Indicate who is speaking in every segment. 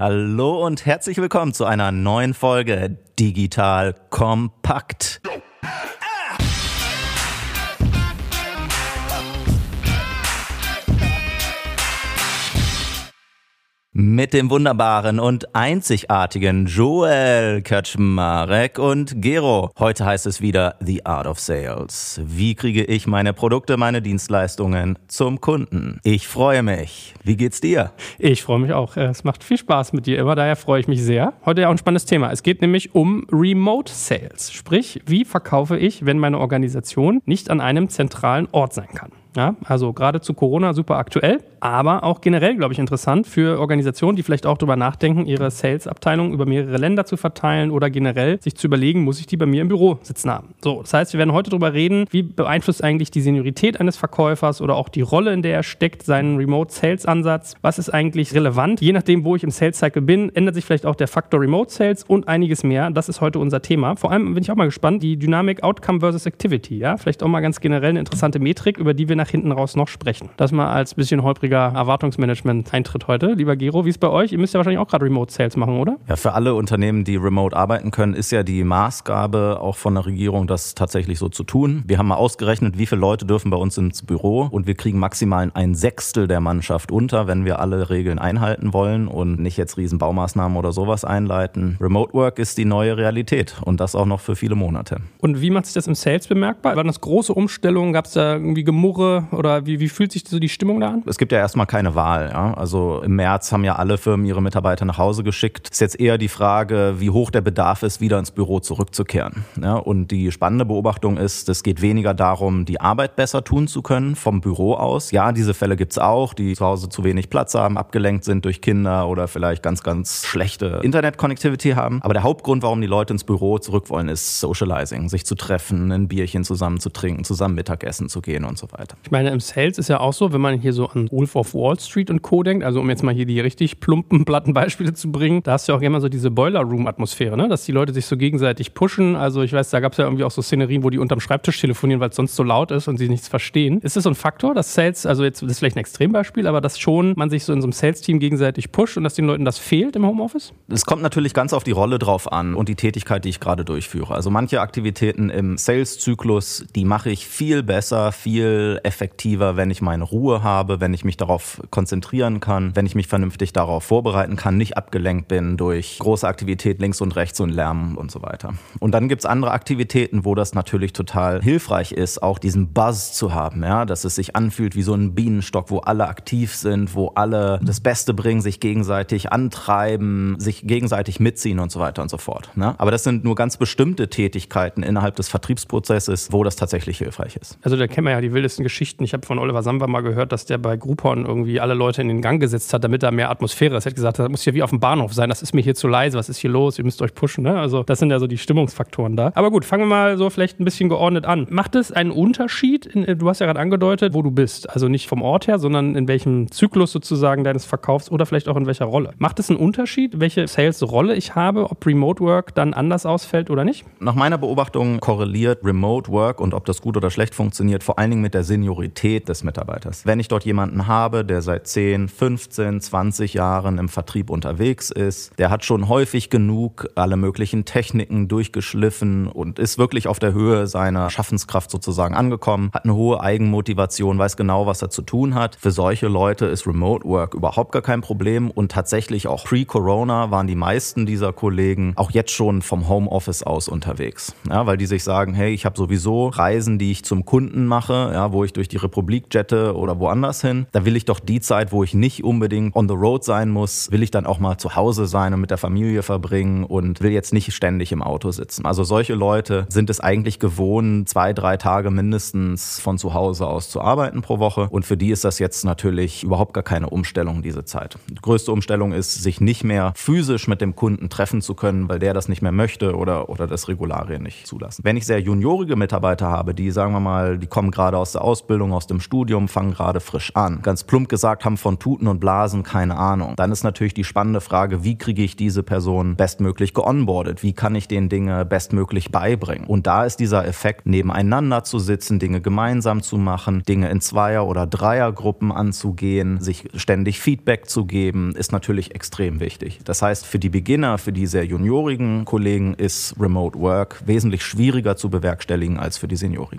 Speaker 1: Hallo und herzlich willkommen zu einer neuen Folge Digital Kompakt. Mit dem wunderbaren und einzigartigen Joel Kaczmarek und Gero. Heute heißt es wieder The Art of Sales. Wie kriege ich meine Produkte, meine Dienstleistungen zum Kunden? Ich freue mich. Wie geht's dir?
Speaker 2: Ich freue mich auch. Es macht viel Spaß mit dir immer, daher freue ich mich sehr. Heute ja auch ein spannendes Thema. Es geht nämlich um Remote Sales. Sprich, wie verkaufe ich, wenn meine Organisation nicht an einem zentralen Ort sein kann? Ja, also gerade zu Corona super aktuell, aber auch generell, glaube ich, interessant für Organisationen, die vielleicht auch darüber nachdenken, ihre Sales-Abteilung über mehrere Länder zu verteilen oder generell sich zu überlegen, muss ich die bei mir im Büro sitzen haben. So, das heißt, wir werden heute darüber reden, wie beeinflusst eigentlich die Seniorität eines Verkäufers oder auch die Rolle, in der er steckt, seinen Remote-Sales-Ansatz. Was ist eigentlich relevant? Je nachdem, wo ich im Sales-Cycle bin, ändert sich vielleicht auch der Faktor Remote-Sales und einiges mehr. Das ist heute unser Thema. Vor allem bin ich auch mal gespannt, die Dynamik Outcome versus Activity. Ja, vielleicht auch mal ganz generell eine interessante Metrik, über die wir nach hinten raus noch sprechen. Das mal als bisschen holpriger Erwartungsmanagement-Eintritt heute. Lieber Gero, wie ist bei euch? Ihr müsst ja wahrscheinlich auch gerade Remote-Sales machen, oder?
Speaker 1: Ja, für alle Unternehmen, die remote arbeiten können, ist ja die Maßgabe auch von der Regierung, das tatsächlich so zu tun. Wir haben mal ausgerechnet, wie viele Leute dürfen bei uns ins Büro und wir kriegen maximal ein Sechstel der Mannschaft unter, wenn wir alle Regeln einhalten wollen und nicht jetzt riesen Baumaßnahmen oder sowas einleiten. Remote Work ist die neue Realität und das auch noch für viele Monate.
Speaker 2: Und wie macht sich das im Sales bemerkbar? Waren das große Umstellungen? Gab es da irgendwie Gemurre oder wie, wie fühlt sich so die Stimmung da an?
Speaker 1: Es gibt ja erstmal keine Wahl. Ja? Also im März haben ja alle Firmen ihre Mitarbeiter nach Hause geschickt. Es ist jetzt eher die Frage, wie hoch der Bedarf ist, wieder ins Büro zurückzukehren. Ja? Und die spannende Beobachtung ist, es geht weniger darum, die Arbeit besser tun zu können vom Büro aus. Ja, diese Fälle gibt es auch, die zu Hause zu wenig Platz haben, abgelenkt sind durch Kinder oder vielleicht ganz, ganz schlechte Internet-Connectivity haben. Aber der Hauptgrund, warum die Leute ins Büro zurück wollen, ist Socializing, sich zu treffen, ein Bierchen zusammen zu trinken, zusammen Mittagessen zu gehen und so weiter.
Speaker 2: Ich meine, im Sales ist ja auch so, wenn man hier so an Wolf of Wall Street und Co. denkt, also um jetzt mal hier die richtig plumpen, platten Beispiele zu bringen, da hast du ja auch immer so diese Boiler Room-Atmosphäre, ne? dass die Leute sich so gegenseitig pushen. Also ich weiß, da gab es ja irgendwie auch so Szenerien, wo die unterm Schreibtisch telefonieren, weil es sonst so laut ist und sie nichts verstehen. Ist das so ein Faktor, dass Sales, also jetzt das ist vielleicht ein Extrembeispiel, aber dass schon man sich so in so einem Sales-Team gegenseitig pusht und dass den Leuten das fehlt im Homeoffice?
Speaker 1: Es kommt natürlich ganz auf die Rolle drauf an und die Tätigkeit, die ich gerade durchführe. Also manche Aktivitäten im Sales-Zyklus, die mache ich viel besser, viel effektiver, wenn ich meine Ruhe habe, wenn ich mich darauf konzentrieren kann, wenn ich mich vernünftig darauf vorbereiten kann, nicht abgelenkt bin durch große Aktivität links und rechts und Lärm und so weiter. Und dann gibt es andere Aktivitäten, wo das natürlich total hilfreich ist, auch diesen Buzz zu haben, ja, dass es sich anfühlt wie so ein Bienenstock, wo alle aktiv sind, wo alle das Beste bringen, sich gegenseitig antreiben, sich gegenseitig mitziehen und so weiter und so fort. Ne? Aber das sind nur ganz bestimmte Tätigkeiten innerhalb des Vertriebsprozesses, wo das tatsächlich hilfreich ist.
Speaker 2: Also da kennen wir ja die wildesten Geschichten. Ich habe von Oliver Samba mal gehört, dass der bei Groupon irgendwie alle Leute in den Gang gesetzt hat, damit da mehr Atmosphäre ist. Er hat gesagt, das muss ja wie auf dem Bahnhof sein, das ist mir hier zu leise, was ist hier los, ihr müsst euch pushen. Ne? Also das sind ja so die Stimmungsfaktoren da. Aber gut, fangen wir mal so vielleicht ein bisschen geordnet an. Macht es einen Unterschied, in, du hast ja gerade angedeutet, wo du bist, also nicht vom Ort her, sondern in welchem Zyklus sozusagen deines Verkaufs oder vielleicht auch in welcher Rolle. Macht es einen Unterschied, welche Sales-Rolle ich habe, ob Remote Work dann anders ausfällt oder nicht?
Speaker 1: Nach meiner Beobachtung korreliert Remote Work und ob das gut oder schlecht funktioniert, vor allen Dingen mit der Seniorität des Mitarbeiters. Wenn ich dort jemanden habe, der seit 10, 15, 20 Jahren im Vertrieb unterwegs ist, der hat schon häufig genug alle möglichen Techniken durchgeschliffen und ist wirklich auf der Höhe seiner Schaffenskraft sozusagen angekommen, hat eine hohe Eigenmotivation, weiß genau, was er zu tun hat. Für solche Leute ist Remote Work überhaupt gar kein Problem und tatsächlich auch pre-Corona waren die meisten dieser Kollegen auch jetzt schon vom Homeoffice aus unterwegs, ja, weil die sich sagen, hey, ich habe sowieso Reisen, die ich zum Kunden mache, ja, wo ich durch die Republik jette oder woanders hin. Da will ich doch die Zeit, wo ich nicht unbedingt on the road sein muss, will ich dann auch mal zu Hause sein und mit der Familie verbringen und will jetzt nicht ständig im Auto sitzen. Also solche Leute sind es eigentlich gewohnt, zwei, drei Tage mindestens von zu Hause aus zu arbeiten pro Woche. Und für die ist das jetzt natürlich überhaupt gar keine Umstellung, diese Zeit. Die größte Umstellung ist, sich nicht mehr physisch mit dem Kunden treffen zu können, weil der das nicht mehr möchte oder, oder das Regularien nicht zulassen. Wenn ich sehr juniorige Mitarbeiter habe, die, sagen wir mal, die kommen gerade aus der Ausbildung, aus dem Studium, fangen gerade frisch an, ganz plump gesagt haben von Tuten und Blasen keine Ahnung. Dann ist natürlich die spannende Frage, wie kriege ich diese Person bestmöglich geonboardet? Wie kann ich den Dinge bestmöglich beibringen? Und da ist dieser Effekt, nebeneinander zu sitzen, Dinge gemeinsam zu machen, Dinge in Zweier- oder Dreiergruppen anzugehen, sich ständig Feedback zu geben, ist natürlich extrem wichtig. Das heißt, für die Beginner, für die sehr juniorigen Kollegen ist Remote Work wesentlich schwieriger zu bewerkstelligen als für die Seniorigen.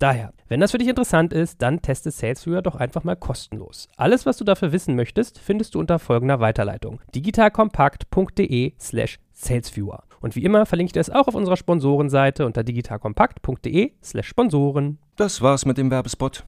Speaker 3: Daher, wenn das für dich interessant ist, dann teste SalesViewer doch einfach mal kostenlos. Alles, was du dafür wissen möchtest, findest du unter folgender Weiterleitung: digitalkompakt.de slash salesviewer. Und wie immer verlinke ich dir es auch auf unserer Sponsorenseite unter digitalkompakt.de slash Sponsoren.
Speaker 4: Das war's mit dem Werbespot.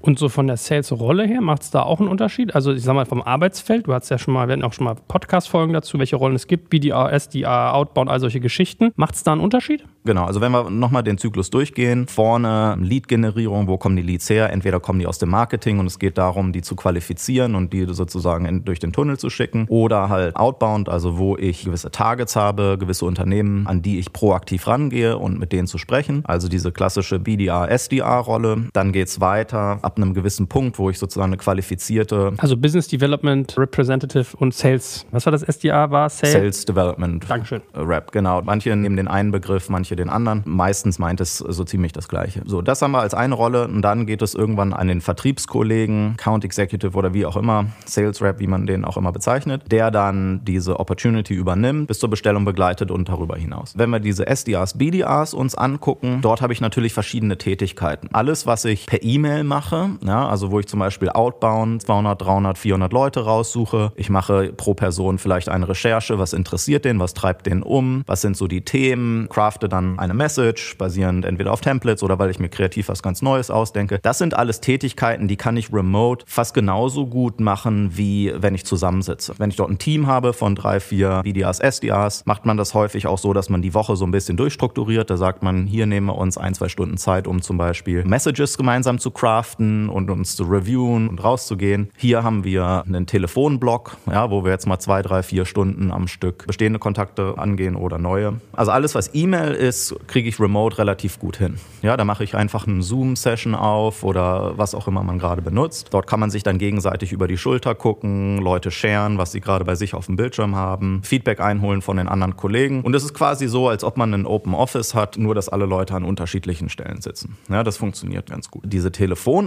Speaker 3: Und so von der Sales-Rolle her macht es da auch einen Unterschied? Also ich sag mal vom Arbeitsfeld, du hast ja schon mal, wir hatten auch schon mal Podcast-Folgen dazu, welche Rollen es gibt, BDR, SDR, Outbound, all solche Geschichten. Macht es da einen Unterschied?
Speaker 1: Genau, also wenn wir nochmal den Zyklus durchgehen, vorne Lead-Generierung, wo kommen die Leads her? Entweder kommen die aus dem Marketing und es geht darum, die zu qualifizieren und die sozusagen in, durch den Tunnel zu schicken. Oder halt Outbound, also wo ich gewisse Targets habe, gewisse Unternehmen, an die ich proaktiv rangehe und mit denen zu sprechen. Also diese klassische BDR, SDR-Rolle. Dann geht es weiter ab einem gewissen Punkt, wo ich sozusagen eine qualifizierte.
Speaker 3: Also Business Development Representative und Sales. Was war das SDR? War
Speaker 1: Sales, Sales Development.
Speaker 3: Dankeschön.
Speaker 1: Rap, genau. Manche nehmen den einen Begriff, manche den anderen. Meistens meint es so ziemlich das Gleiche. So, das haben wir als eine Rolle und dann geht es irgendwann an den Vertriebskollegen, Count Executive oder wie auch immer, Sales Rep, wie man den auch immer bezeichnet, der dann diese Opportunity übernimmt, bis zur Bestellung begleitet und darüber hinaus. Wenn wir diese SDRs, BDRs uns angucken, dort habe ich natürlich verschiedene Tätigkeiten. Alles, was ich per E-Mail mache, ja, also wo ich zum Beispiel outbound 200, 300, 400 Leute raussuche. Ich mache pro Person vielleicht eine Recherche, was interessiert den, was treibt den um, was sind so die Themen, crafte dann eine Message, basierend entweder auf Templates oder weil ich mir kreativ was ganz Neues ausdenke. Das sind alles Tätigkeiten, die kann ich remote fast genauso gut machen, wie wenn ich zusammensitze. Wenn ich dort ein Team habe von drei, vier BDAs, SDAs, macht man das häufig auch so, dass man die Woche so ein bisschen durchstrukturiert. Da sagt man, hier nehmen wir uns ein, zwei Stunden Zeit, um zum Beispiel Messages gemeinsam zu craften und uns zu reviewen und rauszugehen. Hier haben wir einen Telefonblock, ja, wo wir jetzt mal zwei, drei, vier Stunden am Stück bestehende Kontakte angehen oder neue. Also alles, was E-Mail ist, kriege ich remote relativ gut hin. Ja, da mache ich einfach eine Zoom-Session auf oder was auch immer man gerade benutzt. Dort kann man sich dann gegenseitig über die Schulter gucken, Leute sharen, was sie gerade bei sich auf dem Bildschirm haben, Feedback einholen von den anderen Kollegen. Und es ist quasi so, als ob man ein Open Office hat, nur dass alle Leute an unterschiedlichen Stellen sitzen. Ja, das funktioniert ganz gut. Diese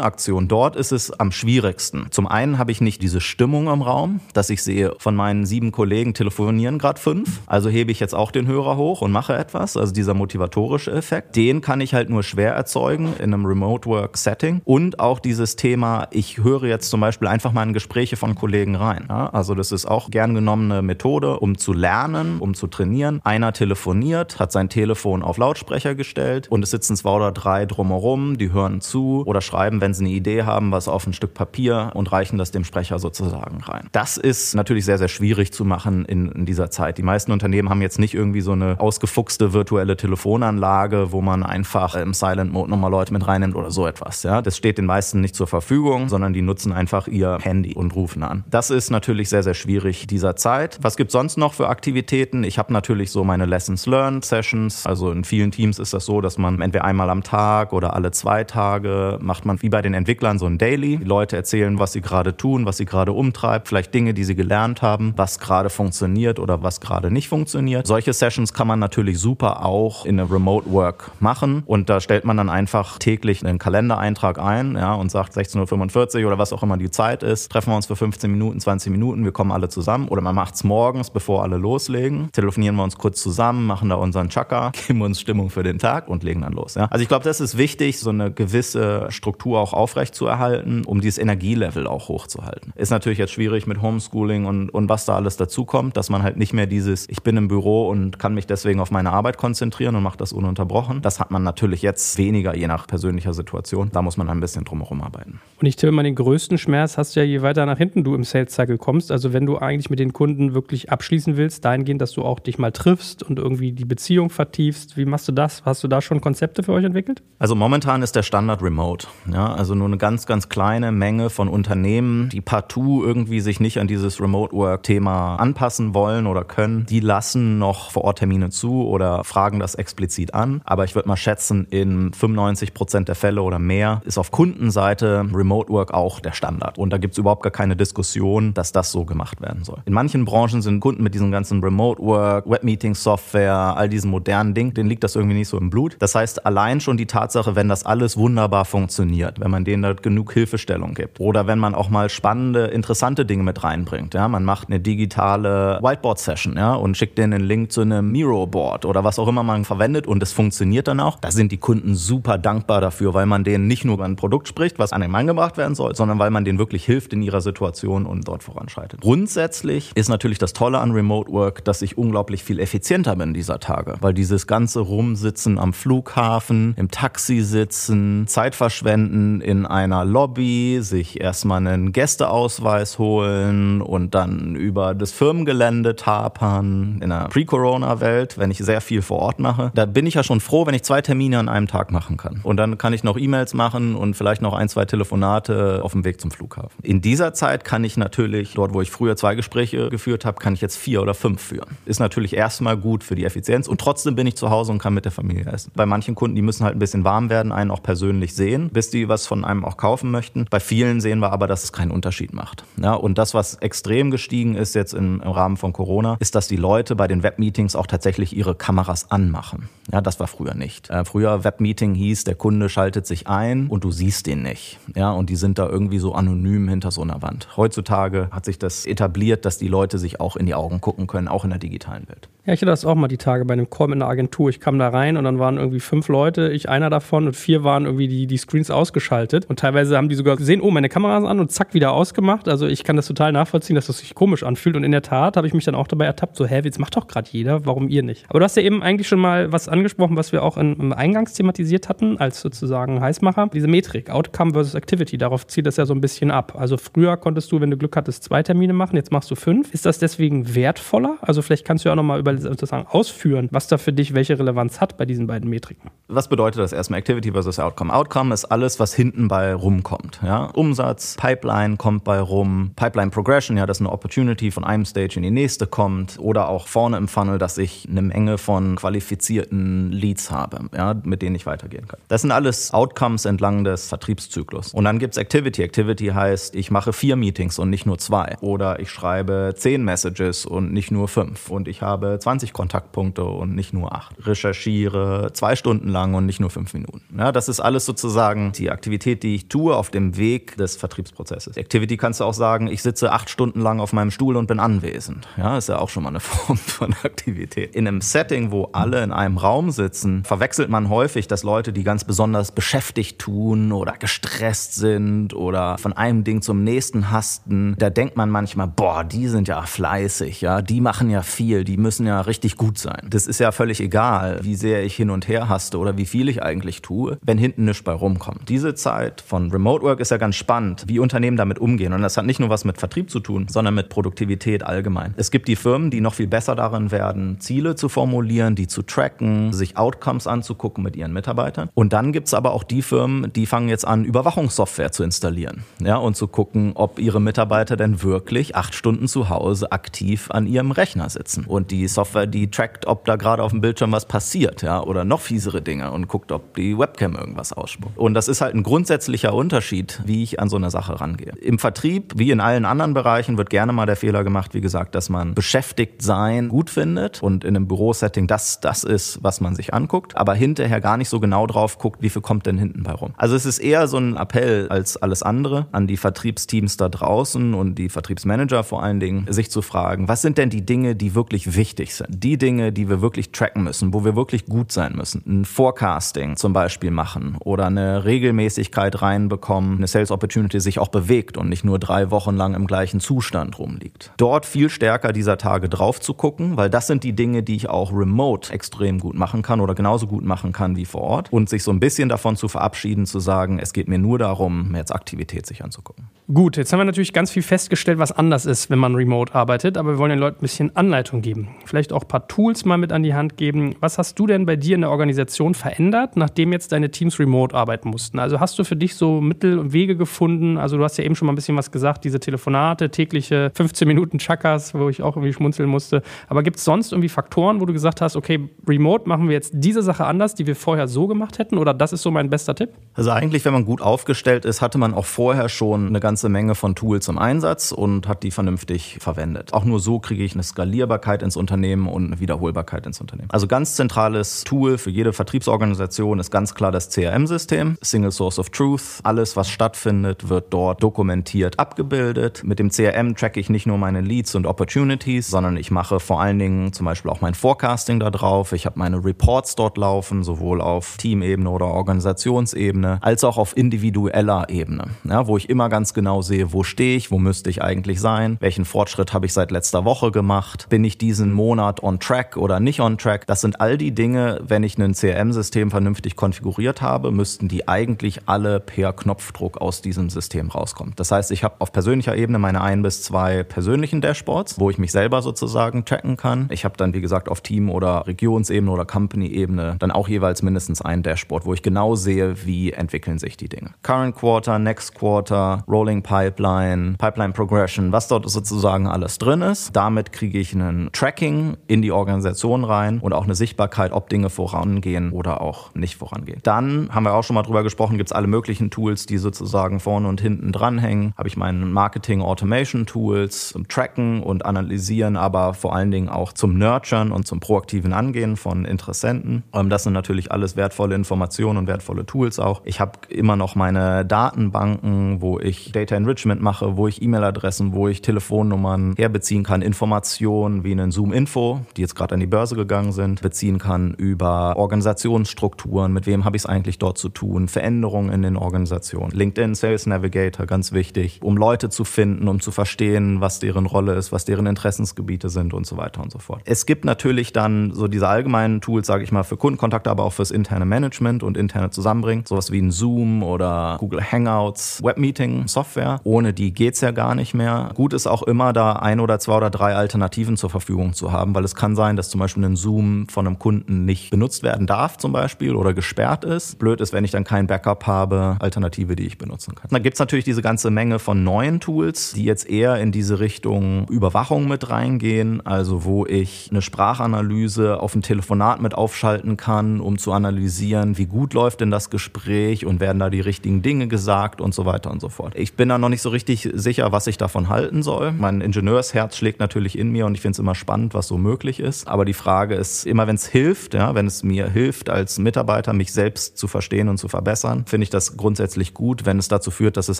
Speaker 1: Telefonaktion, dort ist es am schwierigsten. Zum einen habe ich nicht diese Stimmung im Raum, dass ich sehe, von meinen sieben Kollegen telefonieren gerade fünf. Also hebe ich jetzt auch den Hörer hoch und mache etwas. Also dieser motivatorische Effekt. Den kann ich halt nur schwer erzeugen in einem Remote Work Setting. Und auch dieses Thema, ich höre jetzt zum Beispiel einfach mal in Gespräche von Kollegen rein. Also das ist auch gern genommene Methode, um zu lernen, um zu trainieren. Einer telefoniert, hat sein Telefon auf Lautsprecher gestellt und es sitzen zwei oder drei drumherum, die hören zu oder schreiben, wenn sie eine Idee haben, was auf ein Stück Papier und reichen das dem Sprecher sozusagen rein. Das ist natürlich sehr, sehr schwierig zu machen in, in dieser Zeit. Die meisten Unternehmen haben jetzt nicht irgendwie so eine ausgefuchste virtuelle Telefonanlage, wo man einfach im Silent Mode nochmal Leute mit reinnimmt oder so etwas. Ja, das steht den meisten nicht zur Verfügung, sondern die nutzen einfach ihr Handy und rufen an. Das ist natürlich sehr, sehr schwierig dieser Zeit. Was gibt sonst noch für Aktivitäten? Ich habe natürlich so meine Lessons Learned Sessions. Also in vielen Teams ist das so, dass man entweder einmal am Tag oder alle zwei Tage macht man wie bei den den Entwicklern so ein Daily. Die Leute erzählen, was sie gerade tun, was sie gerade umtreibt, vielleicht Dinge, die sie gelernt haben, was gerade funktioniert oder was gerade nicht funktioniert. Solche Sessions kann man natürlich super auch in eine Remote Work machen und da stellt man dann einfach täglich einen Kalendereintrag ein ja, und sagt 16.45 Uhr oder was auch immer die Zeit ist, treffen wir uns für 15 Minuten, 20 Minuten, wir kommen alle zusammen oder man macht es morgens, bevor alle loslegen, telefonieren wir uns kurz zusammen, machen da unseren Chaka, geben uns Stimmung für den Tag und legen dann los. Ja. Also ich glaube, das ist wichtig, so eine gewisse Struktur auch aufrecht zu erhalten, um dieses Energielevel auch hochzuhalten. Ist natürlich jetzt schwierig mit Homeschooling und, und was da alles dazukommt, dass man halt nicht mehr dieses, ich bin im Büro und kann mich deswegen auf meine Arbeit konzentrieren und mache das ununterbrochen. Das hat man natürlich jetzt weniger, je nach persönlicher Situation. Da muss man ein bisschen drumherum arbeiten.
Speaker 2: Und ich tippe mal, den größten Schmerz hast du ja, je weiter nach hinten du im Sales Cycle kommst. Also wenn du eigentlich mit den Kunden wirklich abschließen willst, dahingehend, dass du auch dich mal triffst und irgendwie die Beziehung vertiefst. Wie machst du das? Hast du da schon Konzepte für euch entwickelt?
Speaker 1: Also momentan ist der Standard Remote. Ja, also nur eine ganz, ganz kleine Menge von Unternehmen, die partout irgendwie sich nicht an dieses Remote Work Thema anpassen wollen oder können, die lassen noch vor Ort Termine zu oder fragen das explizit an. Aber ich würde mal schätzen, in 95 Prozent der Fälle oder mehr ist auf Kundenseite Remote Work auch der Standard. Und da gibt es überhaupt gar keine Diskussion, dass das so gemacht werden soll. In manchen Branchen sind Kunden mit diesem ganzen Remote Work, Webmeeting Software, all diesen modernen Dingen, denen liegt das irgendwie nicht so im Blut. Das heißt, allein schon die Tatsache, wenn das alles wunderbar funktioniert, wenn man denen da genug Hilfestellung gibt oder wenn man auch mal spannende, interessante Dinge mit reinbringt. Ja, man macht eine digitale Whiteboard-Session ja, und schickt denen einen Link zu einem Miro-Board oder was auch immer man verwendet und es funktioniert dann auch. Da sind die Kunden super dankbar dafür, weil man denen nicht nur über ein Produkt spricht, was an den Mann gebracht werden soll, sondern weil man denen wirklich hilft in ihrer Situation und dort voranschreitet. Grundsätzlich ist natürlich das Tolle an Remote Work, dass ich unglaublich viel effizienter bin dieser Tage, weil dieses ganze Rumsitzen am Flughafen, im Taxi sitzen, Zeit verschwenden in einer Lobby, sich erstmal einen Gästeausweis holen und dann über das Firmengelände tapern in einer Pre-Corona-Welt, wenn ich sehr viel vor Ort mache. Da bin ich ja schon froh, wenn ich zwei Termine an einem Tag machen kann. Und dann kann ich noch E-Mails machen und vielleicht noch ein, zwei Telefonate auf dem Weg zum Flughafen. In dieser Zeit kann ich natürlich, dort wo ich früher zwei Gespräche geführt habe, kann ich jetzt vier oder fünf führen. Ist natürlich erstmal gut für die Effizienz und trotzdem bin ich zu Hause und kann mit der Familie essen. Bei manchen Kunden, die müssen halt ein bisschen warm werden, einen auch persönlich sehen, bis die was von einem auch kaufen möchten. Bei vielen sehen wir aber, dass es keinen Unterschied macht. Ja, und das, was extrem gestiegen ist jetzt im, im Rahmen von Corona, ist, dass die Leute bei den Webmeetings auch tatsächlich ihre Kameras anmachen. Ja, das war früher nicht. Äh, früher Webmeeting hieß, der Kunde schaltet sich ein und du siehst den nicht. Ja, und die sind da irgendwie so anonym hinter so einer Wand. Heutzutage hat sich das etabliert, dass die Leute sich auch in die Augen gucken können, auch in der digitalen Welt.
Speaker 2: Ja, ich hatte das auch mal die Tage bei einem Call in der Agentur. Ich kam da rein und dann waren irgendwie fünf Leute, ich einer davon und vier waren irgendwie die, die Screens ausgeschaltet. Und teilweise haben die sogar gesehen, oh, meine Kamera ist an und zack, wieder ausgemacht. Also ich kann das total nachvollziehen, dass das sich komisch anfühlt. Und in der Tat habe ich mich dann auch dabei ertappt, so, hä, jetzt macht doch gerade jeder, warum ihr nicht? Aber du hast ja eben eigentlich schon mal was angesprochen, was wir auch im Eingangs thematisiert hatten, als sozusagen Heißmacher. Diese Metrik, Outcome versus Activity, darauf zielt das ja so ein bisschen ab. Also früher konntest du, wenn du Glück hattest, zwei Termine machen, jetzt machst du fünf. Ist das deswegen wertvoller? Also vielleicht kannst du ja auch nochmal über sozusagen ausführen, was da für dich welche Relevanz hat bei diesen beiden Metriken.
Speaker 1: Was bedeutet das erstmal Activity versus Outcome? Outcome ist alles, was hinten bei rumkommt. Ja? Umsatz, Pipeline kommt bei rum, Pipeline Progression, ja, dass eine Opportunity von einem Stage in die nächste kommt oder auch vorne im Funnel, dass ich eine Menge von qualifizierten Leads habe, ja, mit denen ich weitergehen kann. Das sind alles Outcomes entlang des Vertriebszyklus. Und dann gibt es Activity. Activity heißt, ich mache vier Meetings und nicht nur zwei. Oder ich schreibe zehn Messages und nicht nur fünf. Und ich habe 20 Kontaktpunkte und nicht nur acht. Recherchiere zwei Stunden lang und nicht nur fünf Minuten. Ja, das ist alles sozusagen die Aktivität, die ich tue auf dem Weg des Vertriebsprozesses. Activity kannst du auch sagen, ich sitze acht Stunden lang auf meinem Stuhl und bin anwesend. Ja, ist ja auch schon mal eine Form von Aktivität. In einem Setting, wo alle in einem Raum sitzen, verwechselt man häufig, dass Leute, die ganz besonders beschäftigt tun oder gestresst sind oder von einem Ding zum nächsten hasten, da denkt man manchmal, boah, die sind ja fleißig, ja, die machen ja viel, die müssen ja richtig gut sein. Das ist ja völlig egal, wie sehr ich hin und her haste oder wie viel ich eigentlich tue, wenn hinten nichts bei rumkommt. Diese Zeit von Remote Work ist ja ganz spannend, wie Unternehmen damit umgehen. Und das hat nicht nur was mit Vertrieb zu tun, sondern mit Produktivität allgemein. Es gibt die Firmen, die noch viel besser darin werden, Ziele zu formulieren, die zu tracken, sich Outcomes anzugucken mit ihren Mitarbeitern. Und dann gibt es aber auch die Firmen, die fangen jetzt an, Überwachungssoftware zu installieren. Ja, und zu gucken, ob ihre Mitarbeiter denn wirklich acht Stunden zu Hause aktiv an ihrem Rechner sitzen. Und die Software, die trackt, ob da gerade auf dem Bildschirm was passiert, ja, oder noch fiesere Dinge und guckt, ob die Webcam irgendwas ausspuckt. Und das ist halt ein grundsätzlicher Unterschied, wie ich an so eine Sache rangehe. Im Vertrieb, wie in allen anderen Bereichen, wird gerne mal der Fehler gemacht, wie gesagt, dass man beschäftigt sein gut findet und in einem Bürosetting das das ist, was man sich anguckt, aber hinterher gar nicht so genau drauf guckt, wie viel kommt denn hinten bei rum. Also es ist eher so ein Appell als alles andere an die Vertriebsteams da draußen und die Vertriebsmanager vor allen Dingen, sich zu fragen, was sind denn die Dinge, die wirklich wichtig sind? Die Dinge, die wir wirklich tracken müssen, wo wir wirklich gut sein müssen. Ein Forecasting zum Beispiel machen oder eine Regelmäßigkeit reinbekommen, eine Sales Opportunity sich auch bewegt und nicht nur drei Wochen lang im gleichen Zustand rumliegt. Dort viel stärker dieser Tage drauf zu gucken, weil das sind die Dinge, die ich auch remote extrem gut machen kann oder genauso gut machen kann wie vor Ort und sich so ein bisschen davon zu verabschieden, zu sagen, es geht mir nur darum, jetzt Aktivität sich anzugucken.
Speaker 2: Gut, jetzt haben wir natürlich ganz viel festgestellt, was anders ist, wenn man remote arbeitet, aber wir wollen den Leuten ein bisschen Anleitung geben. Vielleicht auch ein paar Tools mal mit an die Hand geben. Was hast du denn bei dir in der Organisation verändert, nachdem jetzt deine Teams remote arbeiten mussten? Also hast du für dich so Mittel und Wege gefunden? Also du hast ja eben schon mal ein bisschen was gesagt, diese Telefonate, tägliche 15 Minuten Chakas, wo ich auch irgendwie schmunzeln musste. Aber gibt es sonst irgendwie Faktoren, wo du gesagt hast, okay, remote machen wir jetzt diese Sache anders, die wir vorher so gemacht hätten? Oder das ist so mein bester Tipp?
Speaker 1: Also eigentlich, wenn man gut aufgestellt ist, hatte man auch vorher schon eine ganze Menge von Tools im Einsatz und hat die vernünftig verwendet. Auch nur so kriege ich eine Skalierbarkeit ins Unternehmen und eine Wiederholbarkeit ins Unternehmen. Also ganz zentrales Tool für jede Vertriebsorganisation ist ganz klar das CRM-System, Single Source of Truth. Alles, was stattfindet, wird dort dokumentiert abgebildet. Mit dem CRM tracke ich nicht nur meine Leads und Opportunities, sondern ich mache vor allen Dingen zum Beispiel auch mein Forecasting da drauf. Ich habe meine Reports dort laufen, sowohl auf Teamebene oder Organisationsebene, als auch auf individueller Ebene, ja, wo ich immer ganz genau genau sehe, wo stehe ich, wo müsste ich eigentlich sein, welchen Fortschritt habe ich seit letzter Woche gemacht, bin ich diesen Monat on track oder nicht on track. Das sind all die Dinge, wenn ich ein CRM-System vernünftig konfiguriert habe, müssten die eigentlich alle per Knopfdruck aus diesem System rauskommen. Das heißt, ich habe auf persönlicher Ebene meine ein bis zwei persönlichen Dashboards, wo ich mich selber sozusagen tracken kann. Ich habe dann, wie gesagt, auf Team- oder Regionsebene oder Company-Ebene dann auch jeweils mindestens ein Dashboard, wo ich genau sehe, wie entwickeln sich die Dinge. Current Quarter, Next Quarter, Rolling Marketing Pipeline, Pipeline Progression, was dort sozusagen alles drin ist. Damit kriege ich einen Tracking in die Organisation rein und auch eine Sichtbarkeit, ob Dinge vorangehen oder auch nicht vorangehen. Dann haben wir auch schon mal drüber gesprochen, gibt es alle möglichen Tools, die sozusagen vorne und hinten dranhängen. Habe ich meine Marketing Automation Tools zum Tracken und Analysieren, aber vor allen Dingen auch zum Nurturen und zum proaktiven Angehen von Interessenten. Ähm, das sind natürlich alles wertvolle Informationen und wertvolle Tools auch. Ich habe immer noch meine Datenbanken, wo ich Data Enrichment mache, wo ich E-Mail-Adressen, wo ich Telefonnummern herbeziehen kann, Informationen wie einen Zoom-Info, die jetzt gerade an die Börse gegangen sind, beziehen kann über Organisationsstrukturen, mit wem habe ich es eigentlich dort zu tun, Veränderungen in den Organisationen. LinkedIn, Sales Navigator, ganz wichtig, um Leute zu finden, um zu verstehen, was deren Rolle ist, was deren Interessensgebiete sind und so weiter und so fort. Es gibt natürlich dann so diese allgemeinen Tools, sage ich mal, für Kundenkontakte, aber auch fürs interne Management und interne Zusammenbringen, sowas wie ein Zoom oder Google Hangouts, Webmeeting, Software Software. Ohne die geht's ja gar nicht mehr. Gut ist auch immer, da ein oder zwei oder drei Alternativen zur Verfügung zu haben, weil es kann sein, dass zum Beispiel ein Zoom von einem Kunden nicht benutzt werden darf zum Beispiel oder gesperrt ist. Blöd ist, wenn ich dann kein Backup habe, Alternative, die ich benutzen kann. Da gibt's natürlich diese ganze Menge von neuen Tools, die jetzt eher in diese Richtung Überwachung mit reingehen, also wo ich eine Sprachanalyse auf ein Telefonat mit aufschalten kann, um zu analysieren, wie gut läuft denn das Gespräch und werden da die richtigen Dinge gesagt und so weiter und so fort. Ich bin da noch nicht so richtig sicher, was ich davon halten soll. Mein Ingenieursherz schlägt natürlich in mir und ich finde es immer spannend, was so möglich ist. Aber die Frage ist immer, wenn es hilft, ja, wenn es mir hilft als Mitarbeiter, mich selbst zu verstehen und zu verbessern, finde ich das grundsätzlich gut. Wenn es dazu führt, dass es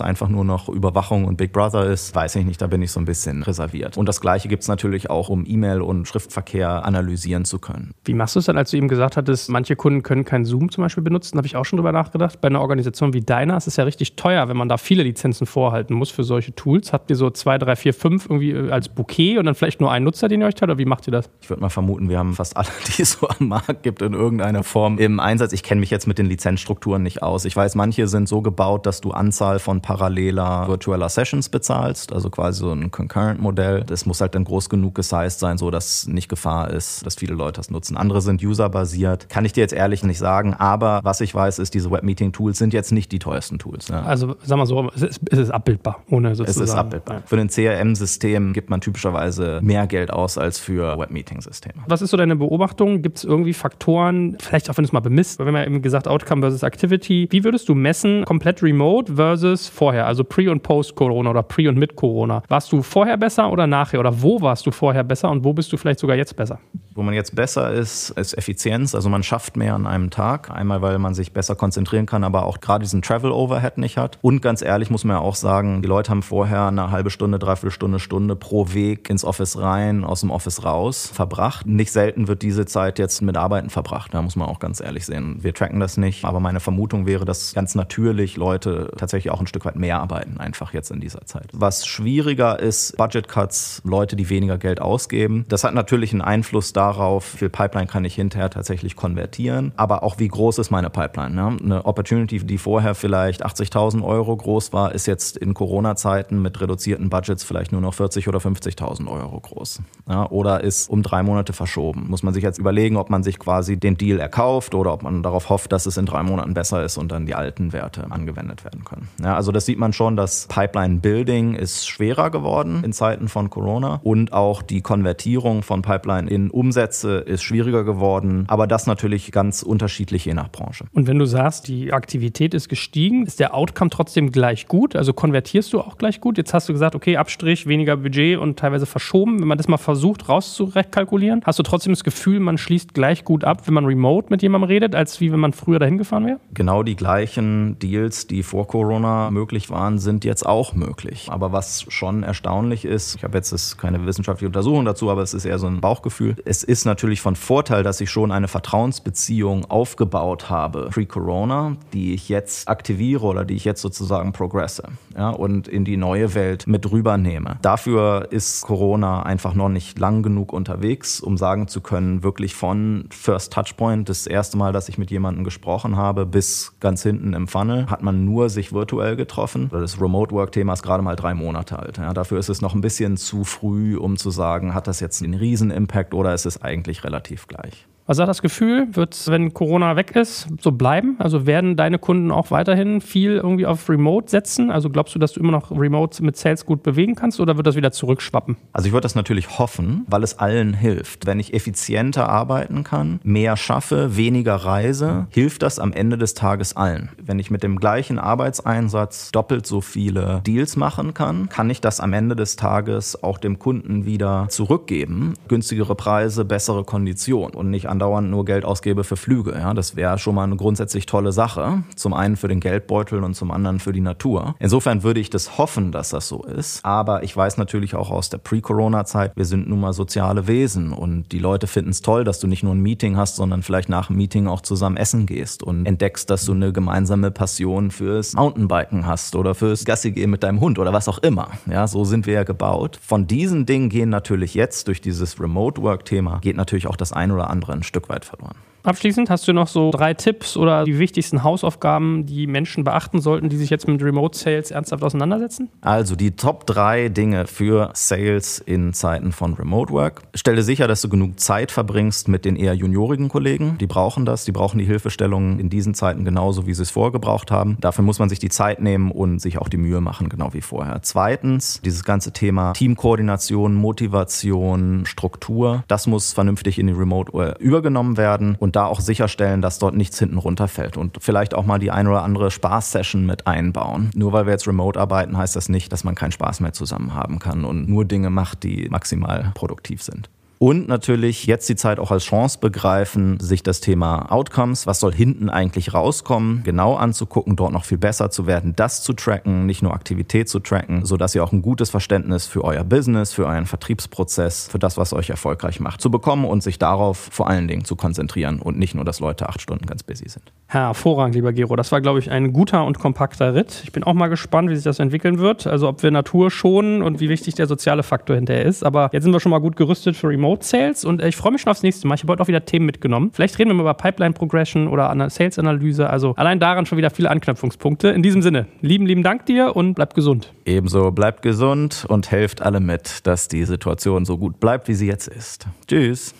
Speaker 1: einfach nur noch Überwachung und Big Brother ist, weiß ich nicht, da bin ich so ein bisschen reserviert. Und das Gleiche gibt es natürlich auch, um E-Mail und Schriftverkehr analysieren zu können.
Speaker 2: Wie machst du es dann, als du eben gesagt hattest, manche Kunden können kein Zoom zum Beispiel benutzen? Habe ich auch schon drüber nachgedacht. Bei einer Organisation wie deiner ist es ja richtig teuer, wenn man da viele Lizenzen vorhalten muss für solche Tools? Habt ihr so zwei, drei, vier, fünf irgendwie äh, als Bouquet und dann vielleicht nur einen Nutzer, den ihr euch teilt? Oder wie macht ihr das?
Speaker 1: Ich würde mal vermuten, wir haben fast alle, die es so am Markt gibt, in irgendeiner Form im Einsatz. Ich kenne mich jetzt mit den Lizenzstrukturen nicht aus. Ich weiß, manche sind so gebaut, dass du Anzahl von paralleler virtueller Sessions bezahlst, also quasi so ein Concurrent-Modell. Das muss halt dann groß genug gesized sein, so dass nicht Gefahr ist, dass viele Leute das nutzen. Andere sind userbasiert. Kann ich dir jetzt ehrlich nicht sagen, aber was ich weiß, ist, diese Webmeeting-Tools sind jetzt nicht die teuersten Tools.
Speaker 2: Ja. Also, sag mal so, es ist, ist abbildbar, ohne sozusagen.
Speaker 1: Es ist abbildbar. Für ein CRM-System gibt man typischerweise mehr Geld aus als für Webmeeting-Systeme.
Speaker 2: Was ist so deine Beobachtung? Gibt es irgendwie Faktoren, vielleicht auch wenn du es mal bemisst, wir haben ja eben gesagt Outcome versus Activity. Wie würdest du messen, komplett remote versus vorher, also pre- und post-Corona oder pre- und mit-Corona? Warst du vorher besser oder nachher? Oder wo warst du vorher besser und wo bist du vielleicht sogar jetzt besser?
Speaker 1: Wo man jetzt besser ist, ist Effizienz. Also man schafft mehr an einem Tag. Einmal, weil man sich besser konzentrieren kann, aber auch gerade diesen Travel-Overhead nicht hat. Und ganz ehrlich muss man ja auch sagen, die Leute haben vorher eine halbe Stunde, dreiviertel Stunde, Stunde pro Weg ins Office rein, aus dem Office raus verbracht. Nicht selten wird diese Zeit jetzt mit Arbeiten verbracht. Da muss man auch ganz ehrlich sehen. Wir tracken das nicht. Aber meine Vermutung wäre, dass ganz natürlich Leute tatsächlich auch ein Stück weit mehr arbeiten, einfach jetzt in dieser Zeit. Was schwieriger ist, Budget Cuts, Leute, die weniger Geld ausgeben. Das hat natürlich einen Einfluss darauf, wie viel Pipeline kann ich hinterher tatsächlich konvertieren. Aber auch wie groß ist meine Pipeline? Ne? Eine Opportunity, die vorher vielleicht 80.000 Euro groß war, ist jetzt in Corona-Zeiten mit reduzierten Budgets vielleicht nur noch 40 oder 50.000 Euro groß. Ja? Oder ist um drei Monate verschoben. Muss man sich jetzt überlegen, ob man sich quasi den Deal erkauft oder ob man darauf hofft, dass es in drei Monaten besser ist und dann die alten Werte angewendet werden können. Ja, also das sieht man schon, dass Pipeline Building ist schwerer geworden in Zeiten von Corona und auch die Konvertierung von Pipeline in Umsätze ist schwieriger geworden, aber das natürlich ganz unterschiedlich je nach Branche.
Speaker 2: Und wenn du sagst, die Aktivität ist gestiegen, ist der Outcome trotzdem gleich gut? Also konvertierst du auch gleich gut? Jetzt hast du gesagt, okay, Abstrich, weniger Budget und teilweise verschoben. Wenn man das mal versucht rauszukalkulieren, hast du trotzdem das Gefühl, man schließt gleich gut ab, wenn man remote mit jemandem redet, als wie wenn man früher dahin gefahren wäre?
Speaker 1: Genau die gleichen Deals, die vor Corona möglich waren, sind jetzt auch möglich. Aber was schon erstaunlich ist, ich habe jetzt keine wissenschaftliche Untersuchung dazu, aber es ist eher so ein Bauchgefühl. Es ist natürlich von Vorteil, dass ich schon eine Vertrauensbeziehung aufgebaut habe pre-Corona, die ich jetzt aktiviere oder die ich jetzt sozusagen progresse ja, und in die neue Welt mit rübernehme. Dafür ist Corona einfach noch nicht lang genug unterwegs, um sagen zu können, wirklich von First Touchpoint, das erste Mal, dass ich mit jemandem gesprochen habe, bis ganz hinten im Funnel, hat man nur sich virtuell getroffen. Das Remote Work-Thema ist gerade mal drei Monate alt. Ja, dafür ist es noch ein bisschen zu früh, um zu sagen, hat das jetzt einen riesen Impact oder ist es eigentlich relativ gleich?
Speaker 2: Was hat das Gefühl, wird es, wenn Corona weg ist, so bleiben? Also werden deine Kunden auch weiterhin viel irgendwie auf Remote setzen? Also glaubst du, dass du immer noch Remote mit Sales gut bewegen kannst oder wird das wieder zurückschwappen?
Speaker 1: Also ich würde das natürlich hoffen, weil es allen hilft. Wenn ich effizienter arbeiten kann, mehr schaffe, weniger reise, hilft das am Ende des Tages allen. Wenn ich mit dem gleichen Arbeitseinsatz doppelt so viele Deals machen kann, kann ich das am Ende des Tages auch dem Kunden wieder zurückgeben. Günstigere Preise, bessere Konditionen und nicht andauernd nur Geld ausgebe für Flüge. Ja, das wäre schon mal eine grundsätzlich tolle Sache. Zum einen für den Geldbeutel und zum anderen für die Natur. Insofern würde ich das hoffen, dass das so ist. Aber ich weiß natürlich auch aus der Pre-Corona-Zeit, wir sind nun mal soziale Wesen und die Leute finden es toll, dass du nicht nur ein Meeting hast, sondern vielleicht nach dem Meeting auch zusammen essen gehst und entdeckst, dass du eine gemeinsame Passion fürs Mountainbiken hast oder fürs Gassi mit deinem Hund oder was auch immer. Ja, so sind wir ja gebaut. Von diesen Dingen gehen natürlich jetzt durch dieses Remote Work-Thema geht natürlich auch das ein oder andere ein Stück weit verloren.
Speaker 2: Abschließend hast du noch so drei Tipps oder die wichtigsten Hausaufgaben, die Menschen beachten sollten, die sich jetzt mit Remote Sales ernsthaft auseinandersetzen?
Speaker 1: Also die Top drei Dinge für Sales in Zeiten von Remote Work. Stelle sicher, dass du genug Zeit verbringst mit den eher juniorigen Kollegen. Die brauchen das, die brauchen die Hilfestellung in diesen Zeiten genauso, wie sie es vorgebraucht haben. Dafür muss man sich die Zeit nehmen und sich auch die Mühe machen, genau wie vorher. Zweitens, dieses ganze Thema Teamkoordination, Motivation, Struktur, das muss vernünftig in die Remote Work übergenommen werden. Und und da auch sicherstellen, dass dort nichts hinten runterfällt und vielleicht auch mal die ein oder andere Spaß-Session mit einbauen. Nur weil wir jetzt remote arbeiten, heißt das nicht, dass man keinen Spaß mehr zusammen haben kann und nur Dinge macht, die maximal produktiv sind. Und natürlich jetzt die Zeit auch als Chance begreifen, sich das Thema Outcomes, was soll hinten eigentlich rauskommen, genau anzugucken, dort noch viel besser zu werden, das zu tracken, nicht nur Aktivität zu tracken, sodass ihr auch ein gutes Verständnis für euer Business, für euren Vertriebsprozess, für das, was euch erfolgreich macht, zu bekommen und sich darauf vor allen Dingen zu konzentrieren und nicht nur, dass Leute acht Stunden ganz busy sind.
Speaker 2: Hervorragend, lieber Gero. Das war, glaube ich, ein guter und kompakter Ritt. Ich bin auch mal gespannt, wie sich das entwickeln wird. Also ob wir Natur schonen und wie wichtig der soziale Faktor hinterher ist. Aber jetzt sind wir schon mal gut gerüstet für Remote Remote Sales und äh, ich freue mich schon aufs nächste Mal. Ich habe heute auch wieder Themen mitgenommen. Vielleicht reden wir mal über Pipeline Progression oder Sales Analyse. Also allein daran schon wieder viele Anknüpfungspunkte. In diesem Sinne, lieben, lieben Dank dir und bleib gesund.
Speaker 1: Ebenso bleibt gesund und helft alle mit, dass die Situation so gut bleibt, wie sie jetzt ist. Tschüss.